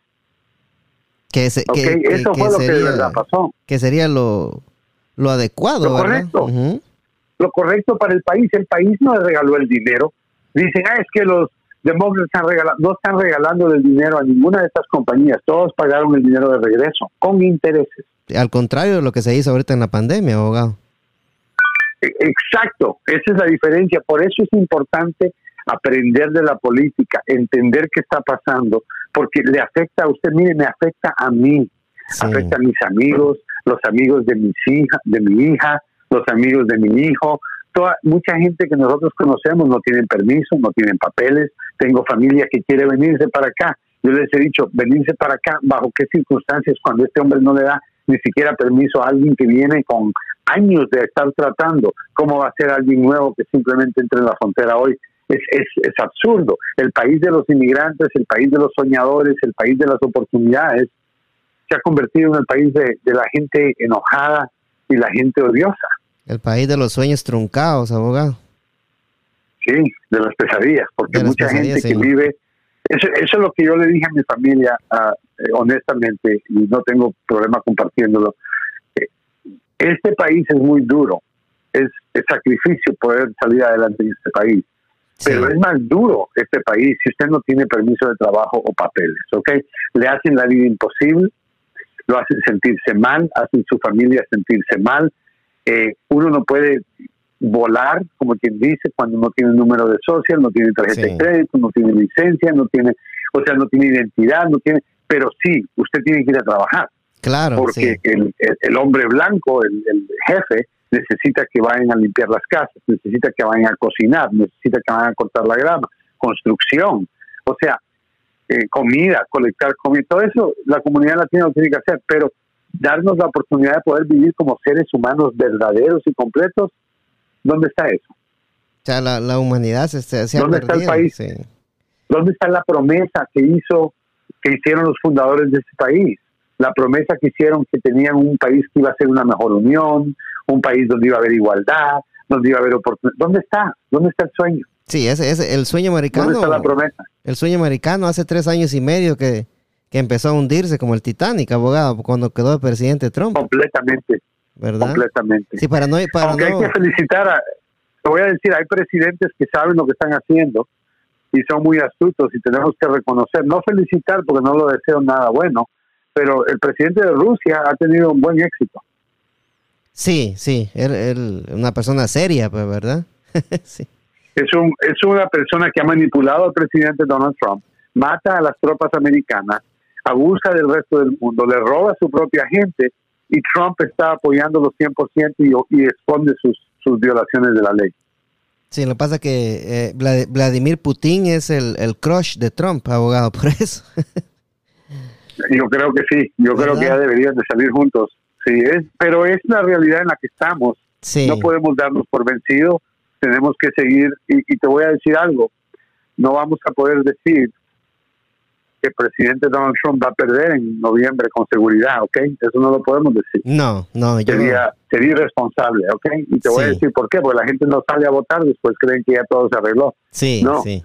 Que, Eso fue lo que de verdad pasó. Que sería lo, lo adecuado. Lo correcto. Lo correcto para el país. El país no le regaló el dinero. Dicen, ah, es que los demócratas no están regalando el dinero a ninguna de estas compañías. Todos pagaron el dinero de regreso, con intereses. Al contrario de lo que se hizo ahorita en la pandemia, abogado. Exacto, esa es la diferencia. Por eso es importante aprender de la política, entender qué está pasando, porque le afecta a usted, mire, me afecta a mí, afecta a mis amigos, los amigos de mis hija, de mi hija, los amigos de mi hijo, toda mucha gente que nosotros conocemos no tienen permiso, no tienen papeles, tengo familia que quiere venirse para acá. Yo les he dicho, venirse para acá, bajo qué circunstancias, cuando este hombre no le da ni siquiera permiso a alguien que viene con años de estar tratando, ¿cómo va a ser alguien nuevo que simplemente entre en la frontera hoy? Es, es, es absurdo. El país de los inmigrantes, el país de los soñadores, el país de las oportunidades, se ha convertido en el país de, la gente enojada y la gente odiosa. El país de los sueños truncados, abogado. Sí, de las pesadillas, porque mucha gente que vive... Eso, eso, es lo que yo le dije a mi familia, uh, honestamente, y no tengo problema compartiéndolo este país es muy duro, es, sacrificio poder salir adelante en este país. Pero es más duro este país si usted no tiene permiso de trabajo o papeles, ¿ok? Le hacen la vida imposible, lo hacen sentirse mal, hacen su familia sentirse mal. Eh, uno no puede volar, como quien dice, cuando no tiene número de social, no tiene tarjeta de crédito, no tiene licencia, no tiene, o sea, no tiene identidad, no tiene, pero sí, usted tiene que ir a trabajar. Claro. Porque el, el, hombre blanco, el, el, jefe, necesita que vayan a limpiar las casas, necesita que vayan a cocinar, necesita que vayan a cortar la grama, construcción, o sea, eh, comida, colectar comida, todo eso la comunidad latina lo tiene que hacer, pero darnos la oportunidad de poder vivir como seres humanos verdaderos y completos, ¿dónde está eso? O sea, la, humanidad se, se, ¿Dónde está el país? ¿Dónde está la promesa que hizo, que hicieron los fundadores de ese país? La promesa que hicieron que tenían un país que iba a ser una mejor unión, un país donde iba a haber igualdad, donde iba a haber oportunidad. ¿Dónde está? ¿Dónde está el sueño? Sí, ese es el sueño americano. ¿Dónde está la promesa? El sueño americano hace tres años y medio que, que empezó a hundirse como el Titanic, abogado, cuando quedó el presidente Trump. Completamente. ¿Verdad? Completamente. Sí, para no... Para Aunque hay que felicitar a... Te voy a decir, hay presidentes que saben lo que están haciendo y son muy astutos y tenemos que reconocer, no felicitar porque no lo deseo nada bueno, pero el presidente de Rusia ha tenido un buen éxito. Sí, sí, él, una persona seria, pues, ¿verdad? sí. Es, un, es una persona que ha manipulado al presidente Donald Trump, mata a las tropas americanas, abusa del resto del mundo, le roba a su propia gente y Trump está apoyando los 100% y, y esconde sus, sus violaciones de la ley. Sí, lo que pasa es que eh, Vladimir Putin es el, el crush de Trump, abogado, por eso. yo creo que sí, yo creo que ya deberían de salir juntos. Sí, es, pero es la realidad en la que estamos. No podemos darnos por vencidos, tenemos que seguir. Y, y te voy a decir algo, no vamos a poder decir que el presidente Donald Trump va a perder en noviembre con seguridad, ¿ok? Eso no lo podemos decir. No, no, yo sería, sería irresponsable, ¿ok? Y te voy a decir por qué, porque la gente no sale a votar, después creen que ya todo se arregló. Sí, no, sí.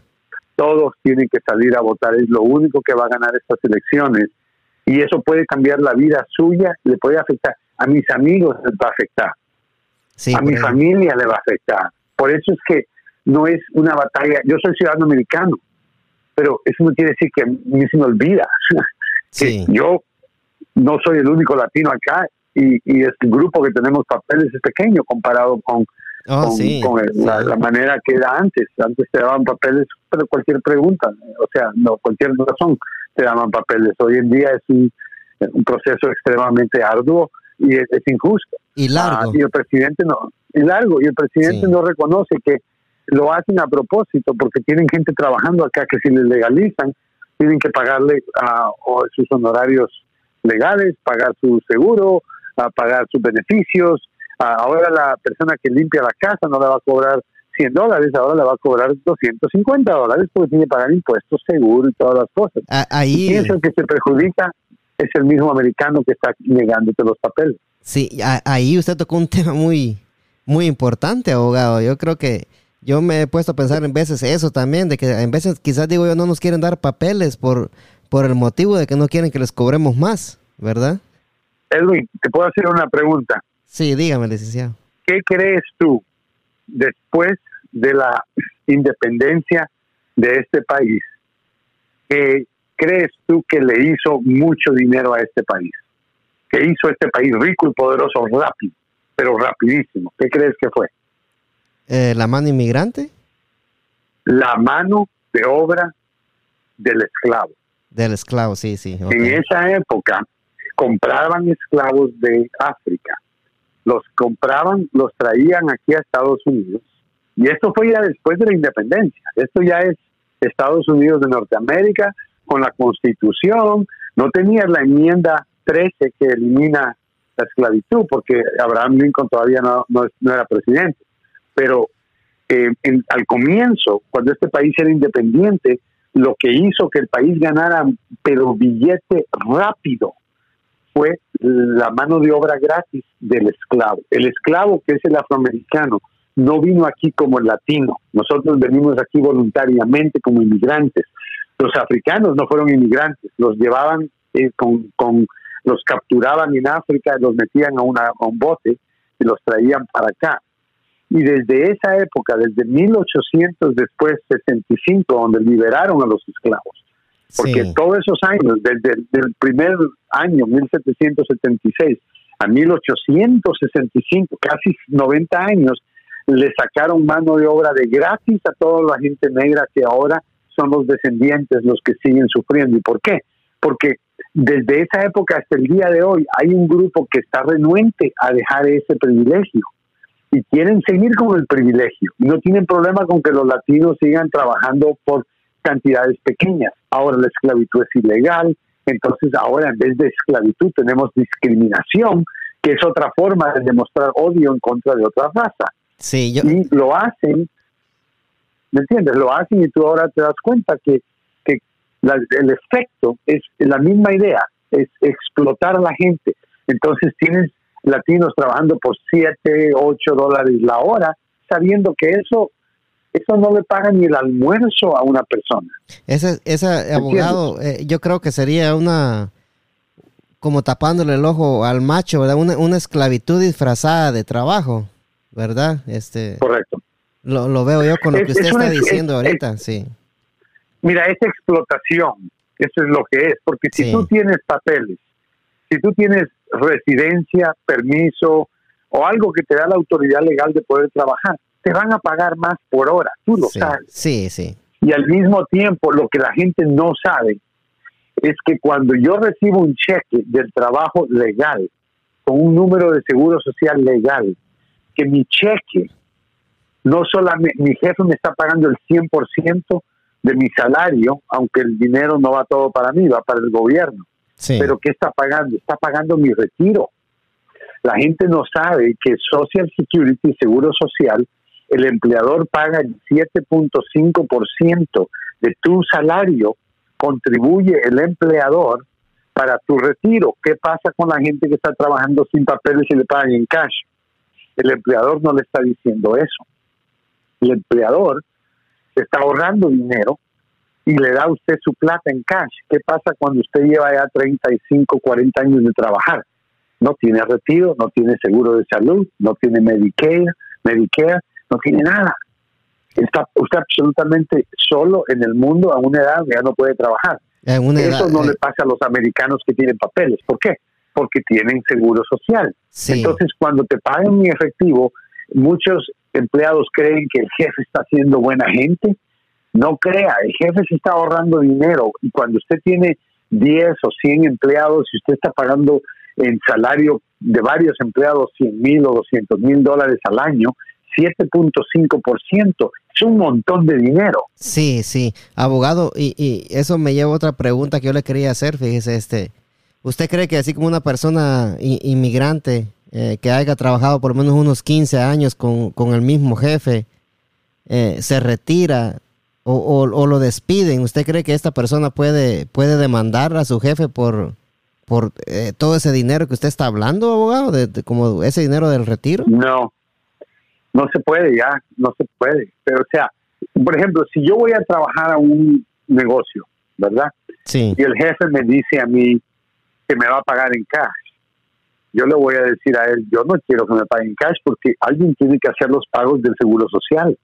Todos tienen que salir a votar, es lo único que va a ganar estas elecciones. Y eso puede cambiar la vida suya, le puede afectar. A mis amigos les va a afectar. a mi familia le va a afectar. Por eso es que no es una batalla. Yo soy ciudadano americano pero eso no quiere decir que a mí se me olvida. que yo no soy el único latino acá y, y este grupo que tenemos papeles es pequeño comparado con, oh, la, manera que era antes. Antes te daban papeles, pero cualquier pregunta, o sea, no cualquier razón te daban papeles. Hoy en día es un, proceso extremadamente arduo y es, injusto. Y largo. Ah, y el presidente no, y largo, y el presidente no reconoce que lo hacen a propósito porque tienen gente trabajando acá que si les legalizan tienen que pagarle a sus honorarios legales, pagar su seguro, a pagar sus beneficios. ahora la persona que limpia la casa no le va a cobrar 100 dólares, ahora le va a cobrar 250 dólares porque tiene que pagar impuestos, seguro y todas las cosas. ahí... Y el que se perjudica es el mismo americano que está negándote los papeles. Sí, ahí usted tocó un tema muy, muy importante, abogado. Yo creo que yo me he puesto a pensar en veces eso también, de que en veces quizás digo yo no nos quieren dar papeles por, por el motivo de que no quieren que les cobremos más, ¿verdad? Edwin, te puedo hacer una pregunta. Sí, dígame, licenciado. ¿Qué crees tú después de la independencia de este país? ¿Qué crees tú que le hizo mucho dinero a este país? ¿Qué hizo este país rico y poderoso rápido, pero rapidísimo? ¿Qué crees que fue? Eh, ¿La mano inmigrante? La mano de obra del esclavo. Del esclavo, sí, sí. En esa época compraban esclavos de África, los compraban, los traían aquí a Estados Unidos, y esto fue ya después de la independencia, esto ya es Estados Unidos de Norteamérica, con la constitución, no tenía la enmienda 13 que elimina la esclavitud, porque Abraham Lincoln todavía no, no era presidente pero eh, al comienzo, cuando este país era independiente, lo que hizo que el país ganara, pero billete rápido, fue la mano de obra gratis del esclavo. El esclavo, que es el afroamericano, no vino aquí como el latino. Nosotros venimos aquí voluntariamente como inmigrantes. Los africanos no fueron inmigrantes, los llevaban eh, con, con, los capturaban en África, los metían a, una, a un bote y los traían para acá. Y desde esa época, desde 1800 después 65, donde liberaron a los esclavos, porque todos esos años, desde el primer año, 1776, a 1865, casi 90 años, le sacaron mano de obra de gratis a toda la gente negra que ahora son los descendientes los que siguen sufriendo. ¿Y por qué? Porque desde esa época hasta el día de hoy hay un grupo que está renuente a dejar ese privilegio y quieren seguir con el privilegio. No tienen problema con que los latinos sigan trabajando por cantidades pequeñas. Ahora la esclavitud es ilegal, entonces ahora en vez de esclavitud tenemos discriminación, que es otra forma de demostrar odio en contra de otra raza. Sí, Y lo hacen, ¿me entiendes? Lo hacen y tú ahora te das cuenta que, que el efecto es la misma idea, es explotar a la gente. Entonces tienes latinos trabajando por 7, 8 dólares la hora, sabiendo que eso eso no le paga ni el almuerzo a una persona. Ese, ese abogado, eh, yo creo que sería una, como tapándole el ojo al macho, ¿verdad? Una, una esclavitud disfrazada de trabajo, ¿verdad? Este, Correcto. Lo, lo veo yo con lo que usted está diciendo ahorita, sí. Mira, es explotación, eso es lo que es, porque si tú tienes papeles, si tú tienes residencia, permiso o algo que te da la autoridad legal de poder trabajar, te van a pagar más por hora, tú lo sabes. Sí, sí. Y al mismo tiempo, lo que la gente no sabe es que cuando yo recibo un cheque del trabajo legal, con un número de seguro social legal, que mi cheque, no solamente mi jefe me está pagando el 100% de mi salario, aunque el dinero no va todo para mí, va para el gobierno. Pero ¿qué está pagando? Está pagando mi retiro. La gente no sabe que Social Security, Seguro Social, el empleador paga el 7.5% de tu salario, contribuye el empleador para tu retiro. ¿Qué pasa con la gente que está trabajando sin papeles y le pagan en cash? El empleador no le está diciendo eso. El empleador está ahorrando dinero y le da a usted su plata en cash. ¿Qué pasa cuando usted lleva ya 35, 40 años de trabajar? No tiene retiro, no tiene seguro de salud, no tiene Medicare, Medicare, no tiene nada. Está usted absolutamente solo en el mundo a una edad que ya no puede trabajar. Eso no le eh. pasa a los americanos que tienen papeles. ¿Por qué? Porque tienen seguro social. Entonces, cuando te pagan en efectivo, muchos empleados creen que el jefe está siendo buena gente. No crea, el jefe se está ahorrando dinero y cuando usted tiene 10 o 100 empleados y usted está pagando en salario de varios empleados 100 mil o 200 mil dólares al año, 7.5%. Es un montón de dinero. Sí, sí. Abogado, y, y, eso me lleva a otra pregunta que yo le quería hacer. Fíjese, este, ¿usted cree que así como una persona inmigrante eh, que haya trabajado por lo menos unos 15 años con, el mismo jefe eh, se retira o, o, lo despiden, ¿usted cree que esta persona puede, puede demandar a su jefe por, por eh, todo ese dinero que usted está hablando, abogado? de, como ese dinero del retiro? No, no se puede ya, no se puede. Pero o sea, por ejemplo, si yo voy a trabajar a un negocio, ¿verdad? Sí. Y el jefe me dice a mí que me va a pagar en cash. Yo le voy a decir a él, yo no quiero que me paguen en cash porque alguien tiene que hacer los pagos del seguro social.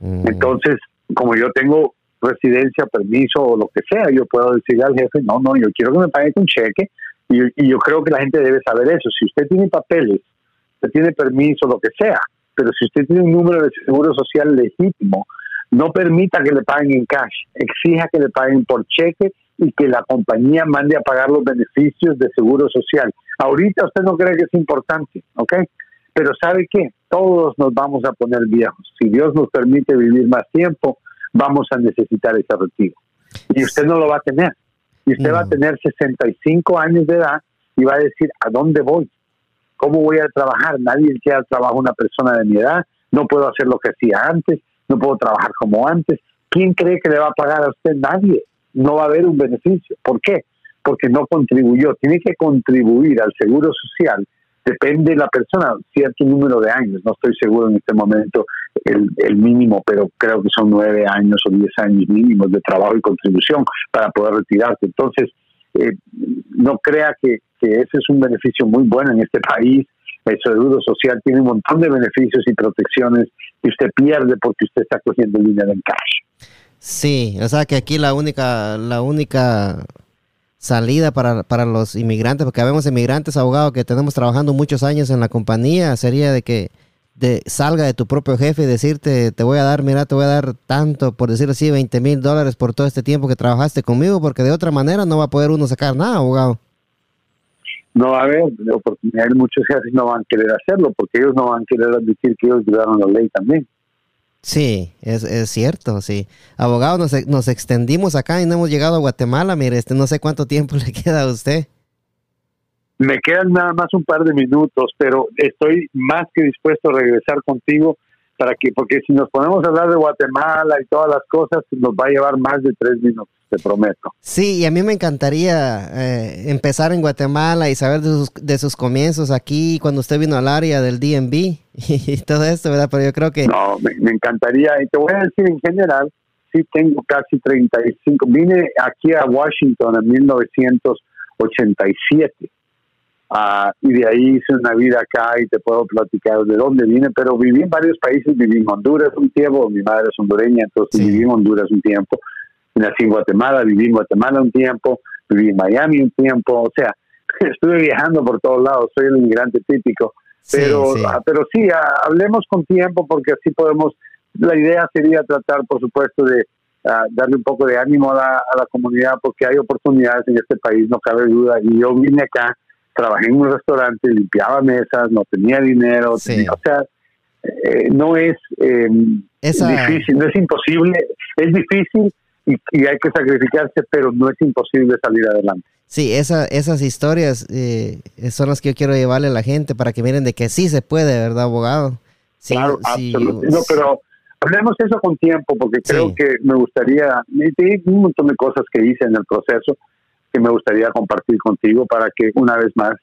Entonces, como yo tengo residencia, permiso o lo que sea, yo puedo decirle al jefe, no, no, yo quiero que me paguen con cheque y, y yo creo que la gente debe saber eso. Si usted tiene papeles usted tiene permiso, lo que sea, pero si usted tiene un número de seguro social legítimo, no permita que le paguen en cash, exija que le paguen por cheque y que la compañía mande a pagar los beneficios de seguro social. Ahorita usted no cree que es importante, ¿ok? Pero ¿sabe qué? Todos nos vamos a poner viejos. Si Dios nos permite vivir más tiempo, vamos a necesitar ese retiro. Y usted no lo va a tener. Y usted va a tener 65 años de edad y va a decir, ¿a dónde voy? ¿Cómo voy a trabajar? Nadie quiere al trabajo una persona de mi edad. No puedo hacer lo que hacía antes. No puedo trabajar como antes. ¿Quién cree que le va a pagar a usted? Nadie. No va a haber un beneficio. ¿Por qué? Porque no contribuyó. Tiene que contribuir al seguro social. Depende de la persona, cierto número de años. No estoy seguro en este momento el, el mínimo, pero creo que son nueve años o diez años mínimos de trabajo y contribución para poder retirarse. Entonces, eh, no crea que, ese es un beneficio muy bueno en este país. El seguro social tiene un montón de beneficios y protecciones que usted pierde porque usted está cogiendo el dinero en cash. Sí, o sea que aquí la única, la única salida para, para los inmigrantes, porque vemos inmigrantes abogados que tenemos trabajando muchos años en la compañía, sería de que de, salga de tu propio jefe y decirte, te voy a dar, mira, te voy a dar tanto, por decir así, 20 mil dólares por todo este tiempo que trabajaste conmigo, porque de otra manera no va a poder uno sacar nada, abogado. No va a haber oportunidad, muchos jefes no van a querer hacerlo, porque ellos no van a querer admitir que ellos violaron la ley también. Sí, es, es cierto, sí. Abogado, nos, nos extendimos acá y no hemos llegado a Guatemala, mire, este no sé cuánto tiempo le queda a usted. Me quedan nada más un par de minutos, pero estoy más que dispuesto a regresar contigo para que, porque si nos ponemos a hablar de Guatemala y todas las cosas, nos va a llevar más de tres minutos, te prometo. Sí, y a mí me encantaría eh, empezar en Guatemala y saber de sus, de sus comienzos aquí, cuando usted vino al área del DMV y todo esto, ¿verdad? Pero yo creo que... No, me, me encantaría, y te voy a decir en general, sí tengo casi 35, vine aquí a Washington en 1987 Uh, y de ahí hice una vida acá y te puedo platicar de dónde vine, pero viví en varios países, viví en Honduras un tiempo, mi madre es hondureña, entonces sí. viví en Honduras un tiempo, nací en Guatemala, viví en Guatemala un tiempo, viví en Miami un tiempo, o sea, estuve viajando por todos lados, soy el inmigrante típico, pero sí, sí. Uh, pero sí uh, hablemos con tiempo porque así podemos, la idea sería tratar, por supuesto, de darle un poco de ánimo a la, a la, comunidad porque hay oportunidades en este país, no cabe duda. Y yo vine acá trabajé en un restaurante, limpiaba mesas, no tenía dinero, sí. tenía, o sea, eh, no es eh, Esa... difícil, no es imposible, es difícil y, y, hay que sacrificarse, pero no es imposible salir adelante. Sí, esa, esas historias eh, son las que yo quiero llevarle a la gente para que miren de que sí se puede, ¿verdad, abogado? Sí, claro, sí, absolutamente. No, pero hablemos eso con tiempo, porque creo sí. que me gustaría, hay un montón de cosas que hice en el proceso, que me gustaría compartir contigo para que una vez más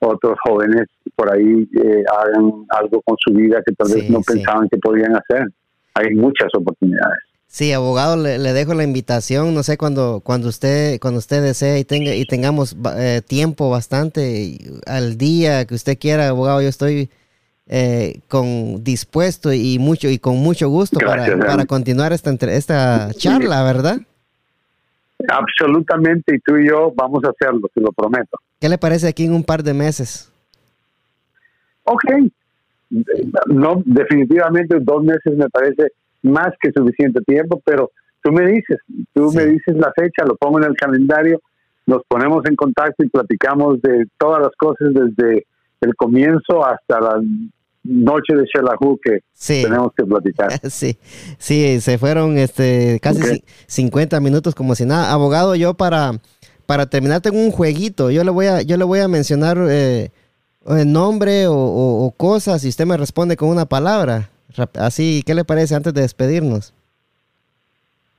otros jóvenes por ahí eh, hagan algo con su vida que tal vez sí, no sí. pensaban que podían hacer. Hay muchas oportunidades. Sí, abogado, le, le, dejo la invitación, no sé, cuando, cuando usted, cuando usted desee y tenga, y tengamos eh, tiempo bastante al día que usted quiera, abogado, yo estoy eh, con dispuesto y mucho, y con mucho gusto Gracias, para, para, continuar esta, esta charla, ¿verdad? Absolutamente, y tú y yo vamos a hacerlo, te lo prometo. ¿Qué le parece aquí en un par de meses? Ok, no, definitivamente dos meses me parece más que suficiente tiempo, pero tú me dices, tú sí. me dices la fecha, lo pongo en el calendario, nos ponemos en contacto y platicamos de todas las cosas desde el comienzo hasta la noche de Shelahu que sí. tenemos que platicar. Sí, sí, se fueron este casi okay. 50 minutos como si nada. Abogado, yo para, para terminar tengo un jueguito. Yo le voy a, yo le voy a mencionar eh, el nombre o, o, o, cosas y usted me responde con una palabra. Así, ¿qué le parece antes de despedirnos?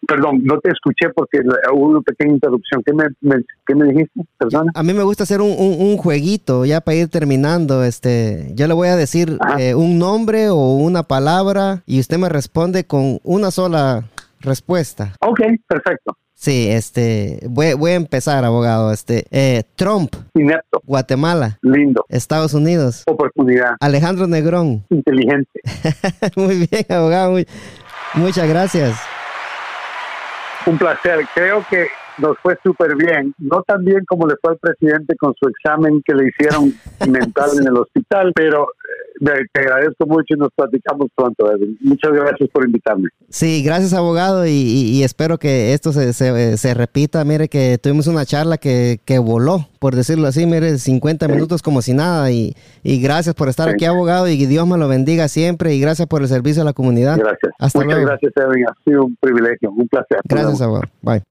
Perdón, no te escuché porque hubo una pequeña interrupción. ¿Qué me, me, qué me dijiste? Perdona. A mí me gusta hacer un, un, un, jueguito ya para ir terminando. Este, yo le voy a decir eh, un nombre o una palabra y usted me responde con una sola respuesta. Ok, perfecto. Sí, este, voy, voy a empezar, abogado. Este, eh, Trump. Inepto. Guatemala. Lindo. Estados Unidos. Oportunidad. Alejandro Negrón. Inteligente. muy bien, abogado. Muy, muchas gracias. Un placer. Creo que nos fue súper bien. No tan bien como le fue al presidente con su examen que le hicieron mental en el hospital, pero te agradezco mucho y nos platicamos pronto, Edwin. Muchas gracias por invitarme. Sí, gracias, abogado, y, y, y espero que esto se, se, se, repita. Mire que tuvimos una charla que, que voló, por decirlo así, mire, 50 sí. minutos como si nada, y, y gracias por estar sí. aquí, abogado, y Dios me lo bendiga siempre, y gracias por el servicio a la comunidad. Gracias. Hasta Muchas luego. gracias, Edwin. Ha sido un privilegio, un placer. Gracias, abogado. Bye.